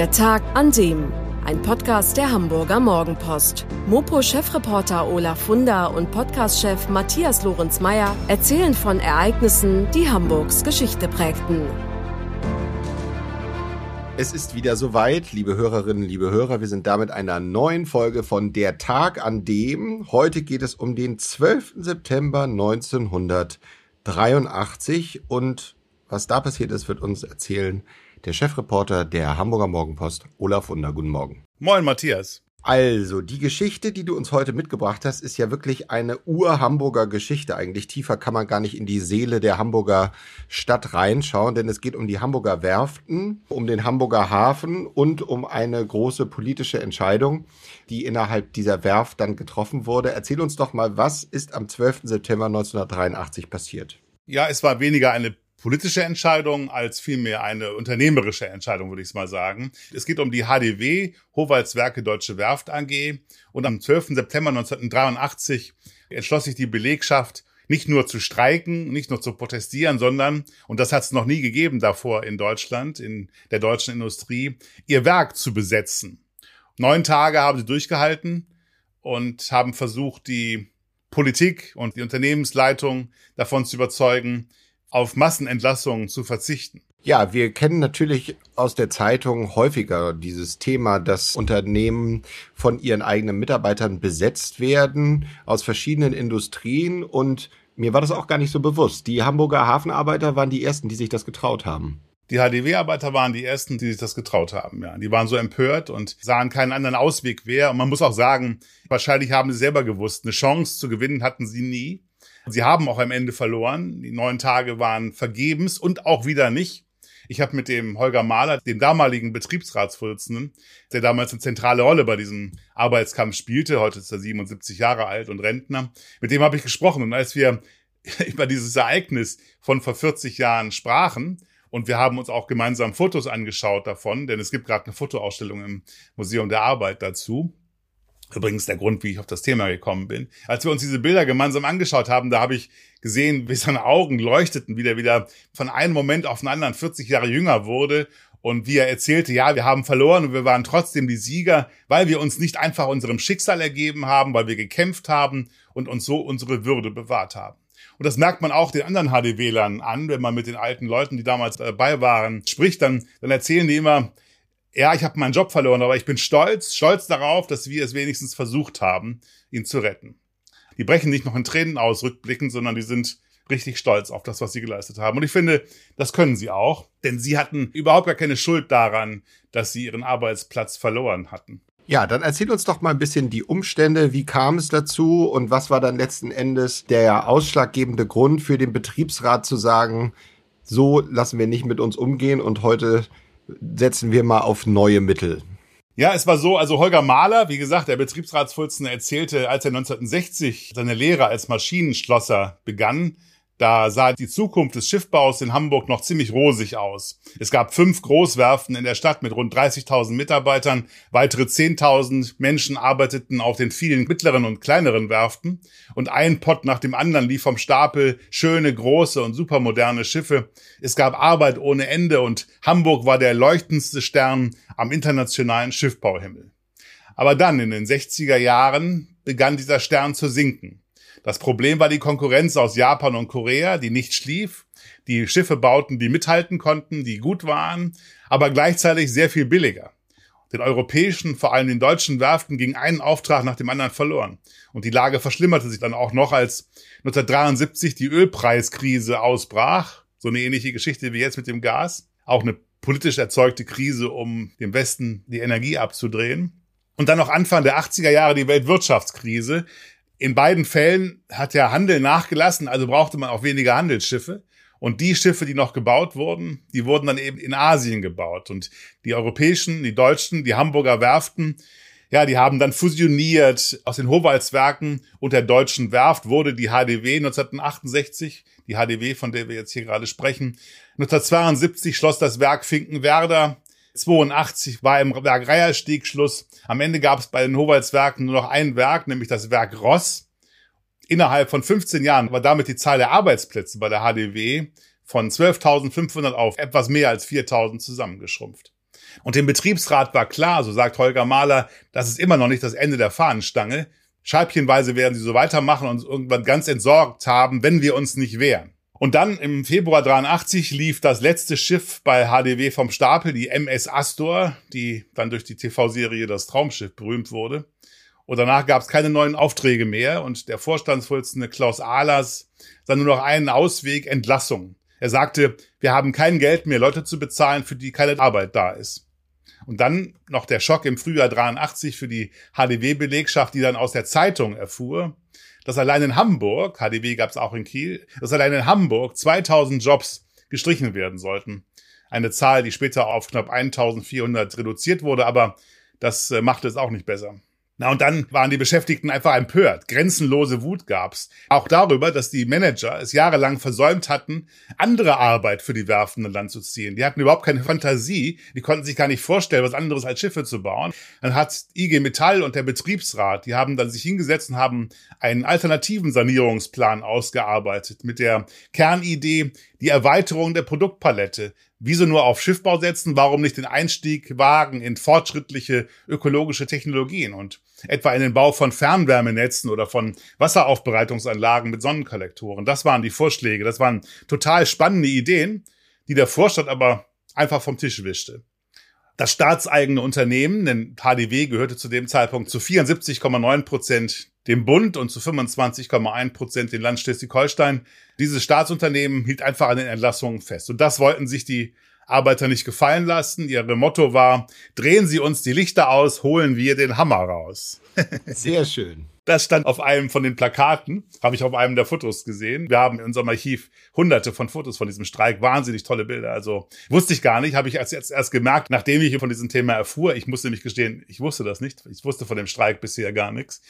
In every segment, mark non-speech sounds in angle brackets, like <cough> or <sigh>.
Der Tag an dem. Ein Podcast der Hamburger Morgenpost. Mopo-Chefreporter Olaf Funder und Podcast-Chef Matthias Lorenz-Meyer erzählen von Ereignissen, die Hamburgs Geschichte prägten. Es ist wieder soweit, liebe Hörerinnen, liebe Hörer. Wir sind da mit einer neuen Folge von Der Tag an dem. Heute geht es um den 12. September 1983 und was da passiert ist, wird uns erzählen der Chefreporter der Hamburger Morgenpost, Olaf Wunder. Guten Morgen. Moin, Matthias. Also, die Geschichte, die du uns heute mitgebracht hast, ist ja wirklich eine Ur-Hamburger Geschichte. Eigentlich tiefer kann man gar nicht in die Seele der Hamburger Stadt reinschauen, denn es geht um die Hamburger Werften, um den Hamburger Hafen und um eine große politische Entscheidung, die innerhalb dieser Werft dann getroffen wurde. Erzähl uns doch mal, was ist am 12. September 1983 passiert? Ja, es war weniger eine politische Entscheidung als vielmehr eine unternehmerische Entscheidung, würde ich es mal sagen. Es geht um die HDW, Howaldswerke Deutsche Werft AG. Und am 12. September 1983 entschloss sich die Belegschaft, nicht nur zu streiken, nicht nur zu protestieren, sondern, und das hat es noch nie gegeben davor in Deutschland, in der deutschen Industrie, ihr Werk zu besetzen. Neun Tage haben sie durchgehalten und haben versucht, die Politik und die Unternehmensleitung davon zu überzeugen, auf Massenentlassungen zu verzichten. Ja, wir kennen natürlich aus der Zeitung häufiger dieses Thema, dass Unternehmen von ihren eigenen Mitarbeitern besetzt werden aus verschiedenen Industrien und mir war das auch gar nicht so bewusst. Die Hamburger Hafenarbeiter waren die ersten, die sich das getraut haben. Die HDW-Arbeiter waren die ersten, die sich das getraut haben. Ja, die waren so empört und sahen keinen anderen Ausweg mehr. Und man muss auch sagen, wahrscheinlich haben sie selber gewusst, eine Chance zu gewinnen hatten sie nie. Sie haben auch am Ende verloren. Die neun Tage waren vergebens und auch wieder nicht. Ich habe mit dem Holger Mahler, dem damaligen Betriebsratsvorsitzenden, der damals eine zentrale Rolle bei diesem Arbeitskampf spielte, heute ist er 77 Jahre alt und Rentner, mit dem habe ich gesprochen. Und als wir <laughs> über dieses Ereignis von vor 40 Jahren sprachen, und wir haben uns auch gemeinsam Fotos angeschaut davon, denn es gibt gerade eine Fotoausstellung im Museum der Arbeit dazu. Übrigens der Grund, wie ich auf das Thema gekommen bin. Als wir uns diese Bilder gemeinsam angeschaut haben, da habe ich gesehen, wie seine Augen leuchteten, wie er wieder von einem Moment auf den anderen 40 Jahre jünger wurde und wie er erzählte, ja, wir haben verloren und wir waren trotzdem die Sieger, weil wir uns nicht einfach unserem Schicksal ergeben haben, weil wir gekämpft haben und uns so unsere Würde bewahrt haben. Und das merkt man auch den anderen HDW-Lern an, wenn man mit den alten Leuten, die damals dabei waren, spricht, dann, dann erzählen die immer, ja, ich habe meinen Job verloren, aber ich bin stolz, stolz darauf, dass wir es wenigstens versucht haben, ihn zu retten. Die brechen nicht noch in Tränen aus, rückblickend, sondern die sind richtig stolz auf das, was sie geleistet haben. Und ich finde, das können sie auch, denn sie hatten überhaupt gar keine Schuld daran, dass sie ihren Arbeitsplatz verloren hatten. Ja, dann erzähl uns doch mal ein bisschen die Umstände. Wie kam es dazu und was war dann letzten Endes der ausschlaggebende Grund für den Betriebsrat zu sagen, so lassen wir nicht mit uns umgehen und heute setzen wir mal auf neue Mittel. Ja, es war so, also Holger Mahler, wie gesagt, der Betriebsratsvorsitzende erzählte, als er 1960 seine Lehre als Maschinenschlosser begann, da sah die Zukunft des Schiffbaus in Hamburg noch ziemlich rosig aus. Es gab fünf Großwerften in der Stadt mit rund 30.000 Mitarbeitern. Weitere 10.000 Menschen arbeiteten auf den vielen mittleren und kleineren Werften. Und ein Pott nach dem anderen lief vom Stapel schöne, große und supermoderne Schiffe. Es gab Arbeit ohne Ende und Hamburg war der leuchtendste Stern am internationalen Schiffbauhimmel. Aber dann in den 60er Jahren begann dieser Stern zu sinken. Das Problem war die Konkurrenz aus Japan und Korea, die nicht schlief, die Schiffe bauten, die mithalten konnten, die gut waren, aber gleichzeitig sehr viel billiger. Den europäischen, vor allem den deutschen Werften ging ein Auftrag nach dem anderen verloren. Und die Lage verschlimmerte sich dann auch noch, als 1973 die Ölpreiskrise ausbrach. So eine ähnliche Geschichte wie jetzt mit dem Gas. Auch eine politisch erzeugte Krise, um dem Westen die Energie abzudrehen. Und dann noch Anfang der 80er Jahre die Weltwirtschaftskrise, in beiden Fällen hat der Handel nachgelassen, also brauchte man auch weniger Handelsschiffe. Und die Schiffe, die noch gebaut wurden, die wurden dann eben in Asien gebaut. Und die europäischen, die deutschen, die Hamburger Werften, ja, die haben dann fusioniert. Aus den Howaldswerken und der deutschen Werft wurde die HDW 1968, die HDW, von der wir jetzt hier gerade sprechen. 1972 schloss das Werk Finkenwerder 82 war im Werk Reierstieg Schluss. Am Ende gab es bei den Howaldswerken nur noch ein Werk, nämlich das Werk Ross. Innerhalb von 15 Jahren war damit die Zahl der Arbeitsplätze bei der HDW von 12.500 auf etwas mehr als 4.000 zusammengeschrumpft. Und dem Betriebsrat war klar, so sagt Holger Mahler, das ist immer noch nicht das Ende der Fahnenstange. Scheibchenweise werden sie so weitermachen und uns irgendwann ganz entsorgt haben, wenn wir uns nicht wehren. Und dann im Februar 83 lief das letzte Schiff bei HDW vom Stapel, die MS Astor, die dann durch die TV-Serie Das Traumschiff berühmt wurde. Und danach gab es keine neuen Aufträge mehr und der Vorstandsvorsitzende Klaus Ahlers sah nur noch einen Ausweg, Entlassung. Er sagte, wir haben kein Geld mehr, Leute zu bezahlen, für die keine Arbeit da ist. Und dann noch der Schock im Frühjahr 83 für die HDW-Belegschaft, die dann aus der Zeitung erfuhr, dass allein in Hamburg, HDW gab es auch in Kiel, dass allein in Hamburg 2000 Jobs gestrichen werden sollten. Eine Zahl, die später auf knapp 1400 reduziert wurde, aber das äh, machte es auch nicht besser. Na, und dann waren die Beschäftigten einfach empört. Grenzenlose Wut gab's. Auch darüber, dass die Manager es jahrelang versäumt hatten, andere Arbeit für die Werften an Land zu ziehen. Die hatten überhaupt keine Fantasie. Die konnten sich gar nicht vorstellen, was anderes als Schiffe zu bauen. Dann hat IG Metall und der Betriebsrat, die haben dann sich hingesetzt und haben einen alternativen Sanierungsplan ausgearbeitet mit der Kernidee, die Erweiterung der Produktpalette. Wieso nur auf Schiffbau setzen? Warum nicht den Einstieg wagen in fortschrittliche ökologische Technologien und etwa in den Bau von Fernwärmenetzen oder von Wasseraufbereitungsanlagen mit Sonnenkollektoren? Das waren die Vorschläge. Das waren total spannende Ideen, die der Vorstand aber einfach vom Tisch wischte. Das staatseigene Unternehmen, denn HDW gehörte zu dem Zeitpunkt zu 74,9 Prozent dem Bund und zu 25,1 Prozent den Land Schleswig-Holstein. Dieses Staatsunternehmen hielt einfach an den Entlassungen fest. Und das wollten sich die Arbeiter nicht gefallen lassen. Ihre Motto war, drehen Sie uns die Lichter aus, holen wir den Hammer raus. Sehr schön. Das stand auf einem von den Plakaten, habe ich auf einem der Fotos gesehen. Wir haben in unserem Archiv hunderte von Fotos von diesem Streik, wahnsinnig tolle Bilder. Also wusste ich gar nicht, habe ich erst, jetzt erst gemerkt, nachdem ich von diesem Thema erfuhr. Ich musste nämlich gestehen, ich wusste das nicht. Ich wusste von dem Streik bisher gar nichts.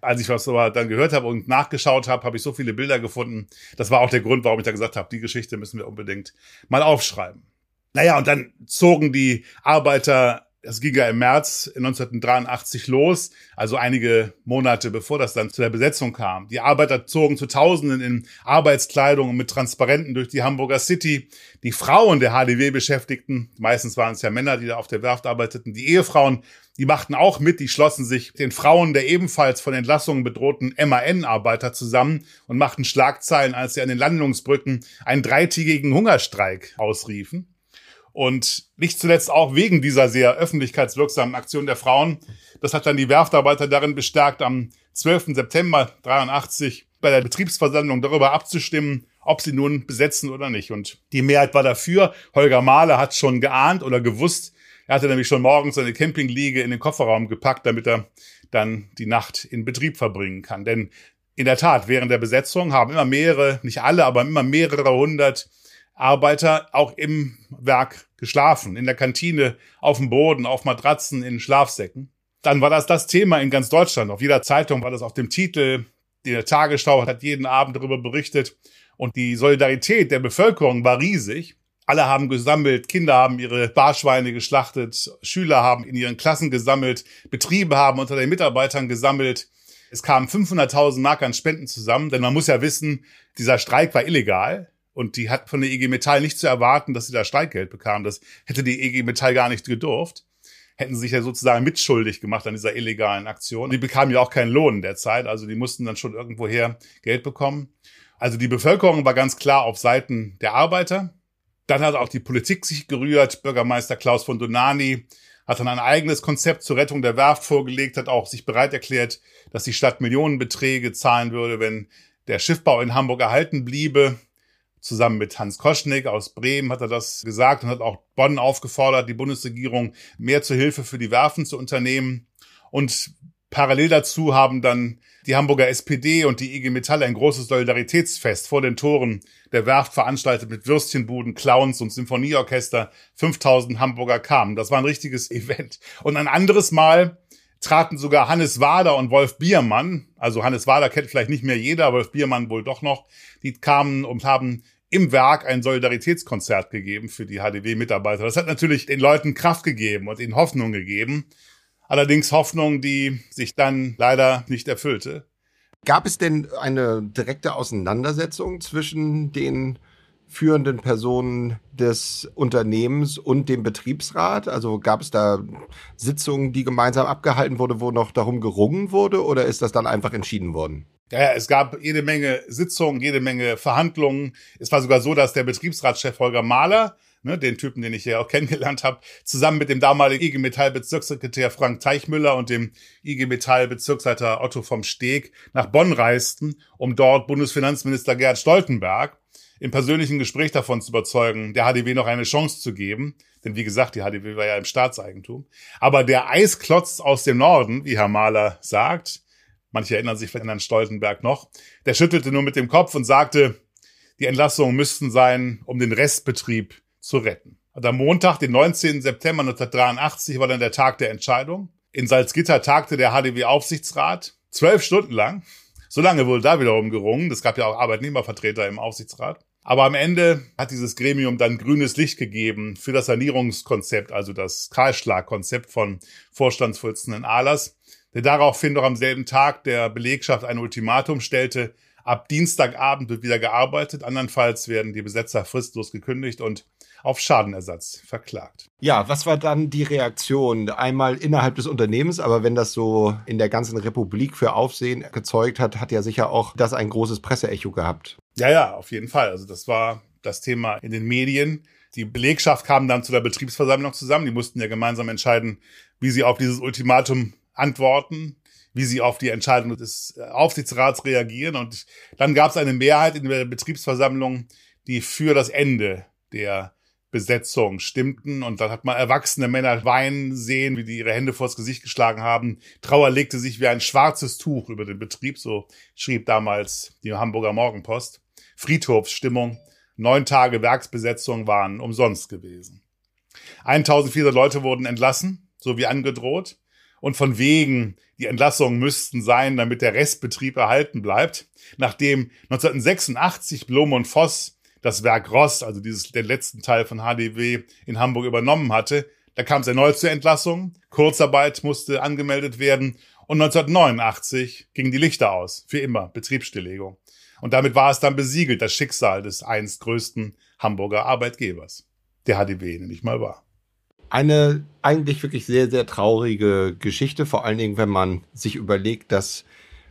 Als ich was aber dann gehört habe und nachgeschaut habe, habe ich so viele Bilder gefunden. Das war auch der Grund, warum ich da gesagt habe, die Geschichte müssen wir unbedingt mal aufschreiben. Naja, und dann zogen die Arbeiter das ging ja im März 1983 los, also einige Monate bevor das dann zu der Besetzung kam. Die Arbeiter zogen zu Tausenden in Arbeitskleidung und mit Transparenten durch die Hamburger City. Die Frauen der HDW-Beschäftigten, meistens waren es ja Männer, die da auf der Werft arbeiteten, die Ehefrauen, die machten auch mit, die schlossen sich den Frauen der ebenfalls von Entlassungen bedrohten MAN-Arbeiter zusammen und machten Schlagzeilen, als sie an den Landungsbrücken einen dreitägigen Hungerstreik ausriefen. Und nicht zuletzt auch wegen dieser sehr öffentlichkeitswirksamen Aktion der Frauen. Das hat dann die Werftarbeiter darin bestärkt, am 12. September 83 bei der Betriebsversammlung darüber abzustimmen, ob sie nun besetzen oder nicht. Und die Mehrheit war dafür. Holger Mahler hat schon geahnt oder gewusst. Er hatte nämlich schon morgens seine Campingliege in den Kofferraum gepackt, damit er dann die Nacht in Betrieb verbringen kann. Denn in der Tat, während der Besetzung haben immer mehrere, nicht alle, aber immer mehrere hundert Arbeiter auch im Werk geschlafen, in der Kantine, auf dem Boden, auf Matratzen, in Schlafsäcken. Dann war das das Thema in ganz Deutschland. Auf jeder Zeitung war das auf dem Titel. Die Tagesschau hat jeden Abend darüber berichtet. Und die Solidarität der Bevölkerung war riesig. Alle haben gesammelt, Kinder haben ihre Barschweine geschlachtet, Schüler haben in ihren Klassen gesammelt, Betriebe haben unter den Mitarbeitern gesammelt. Es kamen 500.000 Mark an Spenden zusammen, denn man muss ja wissen, dieser Streik war illegal. Und die hat von der EG Metall nicht zu erwarten, dass sie da Streikgeld bekam. Das hätte die EG Metall gar nicht gedurft. Hätten sie sich ja sozusagen mitschuldig gemacht an dieser illegalen Aktion. Die bekamen ja auch keinen Lohn in der Zeit, also die mussten dann schon irgendwoher Geld bekommen. Also die Bevölkerung war ganz klar auf Seiten der Arbeiter. Dann hat auch die Politik sich gerührt. Bürgermeister Klaus von Donani hat dann ein eigenes Konzept zur Rettung der Werft vorgelegt, hat auch sich bereit erklärt, dass die Stadt Millionenbeträge zahlen würde, wenn der Schiffbau in Hamburg erhalten bliebe zusammen mit Hans Koschnick aus Bremen hat er das gesagt und hat auch Bonn aufgefordert, die Bundesregierung mehr zur Hilfe für die Werfen zu unternehmen. Und parallel dazu haben dann die Hamburger SPD und die IG Metall ein großes Solidaritätsfest vor den Toren der Werft veranstaltet mit Würstchenbuden, Clowns und Symphonieorchester. 5000 Hamburger kamen. Das war ein richtiges <laughs> Event. Und ein anderes Mal traten sogar Hannes Wader und Wolf Biermann, also Hannes Wader kennt vielleicht nicht mehr jeder, Wolf Biermann wohl doch noch, die kamen und haben im Werk ein Solidaritätskonzert gegeben für die HDW-Mitarbeiter. Das hat natürlich den Leuten Kraft gegeben und ihnen Hoffnung gegeben. Allerdings Hoffnung, die sich dann leider nicht erfüllte. Gab es denn eine direkte Auseinandersetzung zwischen den führenden Personen des Unternehmens und dem Betriebsrat? Also gab es da Sitzungen, die gemeinsam abgehalten wurde, wo noch darum gerungen wurde oder ist das dann einfach entschieden worden? Ja, es gab jede Menge Sitzungen, jede Menge Verhandlungen. Es war sogar so, dass der Betriebsratschef Holger Mahler, ne, den Typen, den ich ja auch <laughs> kennengelernt habe, zusammen mit dem damaligen IG Metall Bezirkssekretär Frank Teichmüller und dem IG Metall Bezirksleiter Otto vom Steg nach Bonn reisten, um dort Bundesfinanzminister Gerhard Stoltenberg im persönlichen Gespräch davon zu überzeugen, der HDW noch eine Chance zu geben. Denn wie gesagt, die HDW war ja im Staatseigentum. Aber der Eisklotz aus dem Norden, wie Herr Mahler sagt, manche erinnern sich vielleicht an Stoltenberg noch, der schüttelte nur mit dem Kopf und sagte, die Entlassungen müssten sein, um den Restbetrieb zu retten. Und am Montag, den 19. September 1983, war dann der Tag der Entscheidung. In Salzgitter tagte der HDW-Aufsichtsrat zwölf Stunden lang. So lange wurde da wiederum gerungen. Es gab ja auch Arbeitnehmervertreter im Aufsichtsrat. Aber am Ende hat dieses Gremium dann grünes Licht gegeben für das Sanierungskonzept, also das Kahlschlagkonzept von Vorstandsvorsitzenden Ahlers, der daraufhin noch am selben Tag der Belegschaft ein Ultimatum stellte, ab Dienstagabend wird wieder gearbeitet, andernfalls werden die Besetzer fristlos gekündigt und auf Schadenersatz verklagt. Ja, was war dann die Reaktion? Einmal innerhalb des Unternehmens, aber wenn das so in der ganzen Republik für Aufsehen gezeugt hat, hat ja sicher auch das ein großes Presseecho gehabt. Ja, ja, auf jeden Fall. Also das war das Thema in den Medien. Die Belegschaft kam dann zu der Betriebsversammlung zusammen. Die mussten ja gemeinsam entscheiden, wie sie auf dieses Ultimatum antworten, wie sie auf die Entscheidung des Aufsichtsrats reagieren. Und dann gab es eine Mehrheit in der Betriebsversammlung, die für das Ende der Besetzung stimmten. Und dann hat man erwachsene Männer weinen sehen, wie die ihre Hände vors Gesicht geschlagen haben. Trauer legte sich wie ein schwarzes Tuch über den Betrieb, so schrieb damals die Hamburger Morgenpost. Friedhofsstimmung. Neun Tage Werksbesetzung waren umsonst gewesen. 1400 Leute wurden entlassen, so wie angedroht. Und von wegen, die Entlassungen müssten sein, damit der Restbetrieb erhalten bleibt. Nachdem 1986 Blom und Voss das Werk Ross, also dieses, den letzten Teil von HDW in Hamburg übernommen hatte, da kam es erneut zur Entlassung. Kurzarbeit musste angemeldet werden. Und 1989 gingen die Lichter aus. Für immer. Betriebsstilllegung. Und damit war es dann besiegelt, das Schicksal des einst größten Hamburger Arbeitgebers. Der HDW nämlich mal war. Eine eigentlich wirklich sehr, sehr traurige Geschichte, vor allen Dingen, wenn man sich überlegt, dass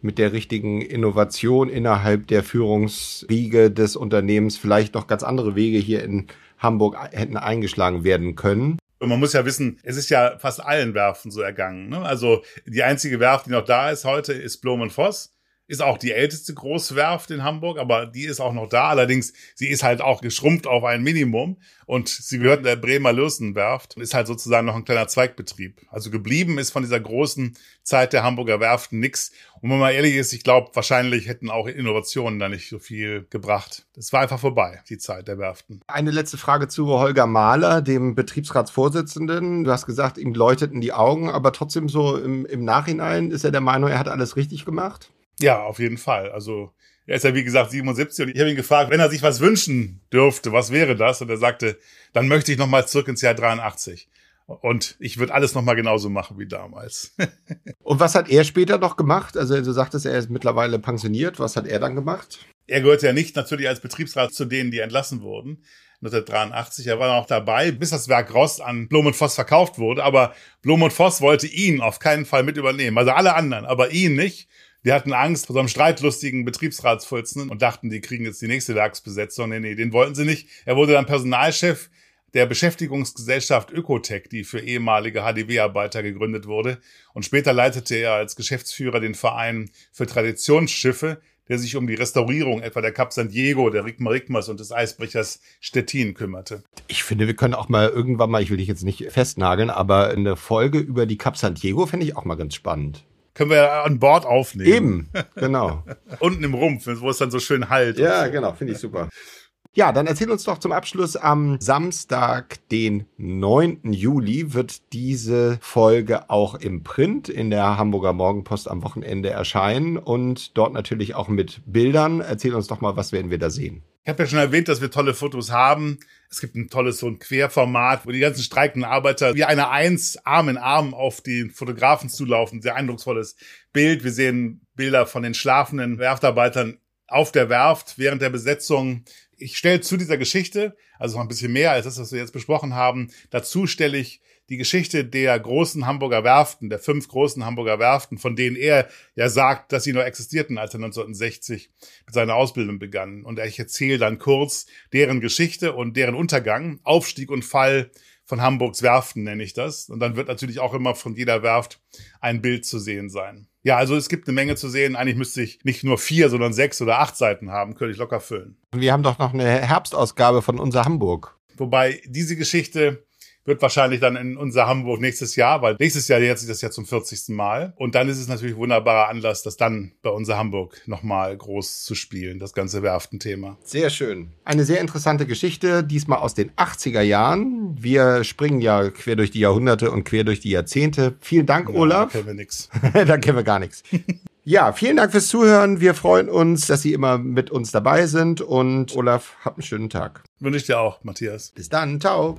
mit der richtigen Innovation innerhalb der Führungsriege des Unternehmens vielleicht noch ganz andere Wege hier in Hamburg hätten eingeschlagen werden können. Und man muss ja wissen, es ist ja fast allen Werften so ergangen. Ne? Also die einzige Werft, die noch da ist heute, ist Blom und Voss ist auch die älteste Großwerft in Hamburg, aber die ist auch noch da. Allerdings, sie ist halt auch geschrumpft auf ein Minimum und sie gehört der Bremer Lürsenwerft und ist halt sozusagen noch ein kleiner Zweigbetrieb. Also geblieben ist von dieser großen Zeit der Hamburger Werften nix. Und wenn man ehrlich ist, ich glaube, wahrscheinlich hätten auch Innovationen da nicht so viel gebracht. Es war einfach vorbei, die Zeit der Werften. Eine letzte Frage zu Holger Mahler, dem Betriebsratsvorsitzenden. Du hast gesagt, ihm läuteten die Augen, aber trotzdem so im, im Nachhinein ist er der Meinung, er hat alles richtig gemacht? Ja, auf jeden Fall. Also er ist ja wie gesagt 77 und ich habe ihn gefragt, wenn er sich was wünschen dürfte, was wäre das? Und er sagte, dann möchte ich nochmal zurück ins Jahr 83. Und ich würde alles nochmal genauso machen wie damals. <laughs> und was hat er später noch gemacht? Also du sagtest, er ist mittlerweile pensioniert. Was hat er dann gemacht? Er gehörte ja nicht natürlich als Betriebsrat zu denen, die entlassen wurden. 1983. Er war noch dabei, bis das Werk Rost an Blom und Voss verkauft wurde. Aber Blom und Voss wollte ihn auf keinen Fall mit übernehmen. Also alle anderen, aber ihn nicht. Die hatten Angst vor so einem streitlustigen Betriebsratsvorsitzenden und dachten, die kriegen jetzt die nächste Werksbesetzung. Nee, nee, den wollten sie nicht. Er wurde dann Personalchef der Beschäftigungsgesellschaft Ökotech, die für ehemalige HDW-Arbeiter gegründet wurde. Und später leitete er als Geschäftsführer den Verein für Traditionsschiffe, der sich um die Restaurierung etwa der Cap San Diego, der Rigma Rigmas und des Eisbrechers Stettin kümmerte. Ich finde, wir können auch mal irgendwann mal, ich will dich jetzt nicht festnageln, aber eine Folge über die Cap San Diego finde ich auch mal ganz spannend können wir an Bord aufnehmen. Eben, genau. <laughs> Unten im Rumpf, wo es dann so schön halt. Ja, genau, finde ich super. Ja, dann erzähl uns doch zum Abschluss am Samstag, den 9. Juli, wird diese Folge auch im Print in der Hamburger Morgenpost am Wochenende erscheinen und dort natürlich auch mit Bildern. Erzähl uns doch mal, was werden wir da sehen? Ich habe ja schon erwähnt, dass wir tolle Fotos haben. Es gibt ein tolles so ein Querformat, wo die ganzen streikenden Arbeiter wie eine Eins Arm in Arm auf die Fotografen zulaufen. Sehr eindrucksvolles Bild. Wir sehen Bilder von den schlafenden Werftarbeitern auf der Werft während der Besetzung. Ich stelle zu dieser Geschichte, also noch ein bisschen mehr als das, was wir jetzt besprochen haben, dazu stelle ich die Geschichte der großen Hamburger Werften, der fünf großen Hamburger Werften, von denen er ja sagt, dass sie noch existierten, als er 1960 mit seiner Ausbildung begann. Und ich erzähle dann kurz deren Geschichte und deren Untergang, Aufstieg und Fall von Hamburgs Werften nenne ich das. Und dann wird natürlich auch immer von jeder Werft ein Bild zu sehen sein. Ja, also es gibt eine Menge zu sehen. Eigentlich müsste ich nicht nur vier, sondern sechs oder acht Seiten haben, könnte ich locker füllen. Wir haben doch noch eine Herbstausgabe von unser Hamburg. Wobei diese Geschichte wird wahrscheinlich dann in unser Hamburg nächstes Jahr, weil nächstes Jahr jetzt ist das ja zum 40. Mal. Und dann ist es natürlich ein wunderbarer Anlass, das dann bei unser Hamburg nochmal groß zu spielen, das ganze Werftenthema. Sehr schön. Eine sehr interessante Geschichte, diesmal aus den 80er Jahren. Wir springen ja quer durch die Jahrhunderte und quer durch die Jahrzehnte. Vielen Dank, ja, Olaf. Da kennen wir nichts. <laughs> da kennen wir gar nichts. <laughs> Ja, vielen Dank fürs Zuhören. Wir freuen uns, dass Sie immer mit uns dabei sind. Und Olaf, habt einen schönen Tag. Wünsche ich dir auch, Matthias. Bis dann. Ciao.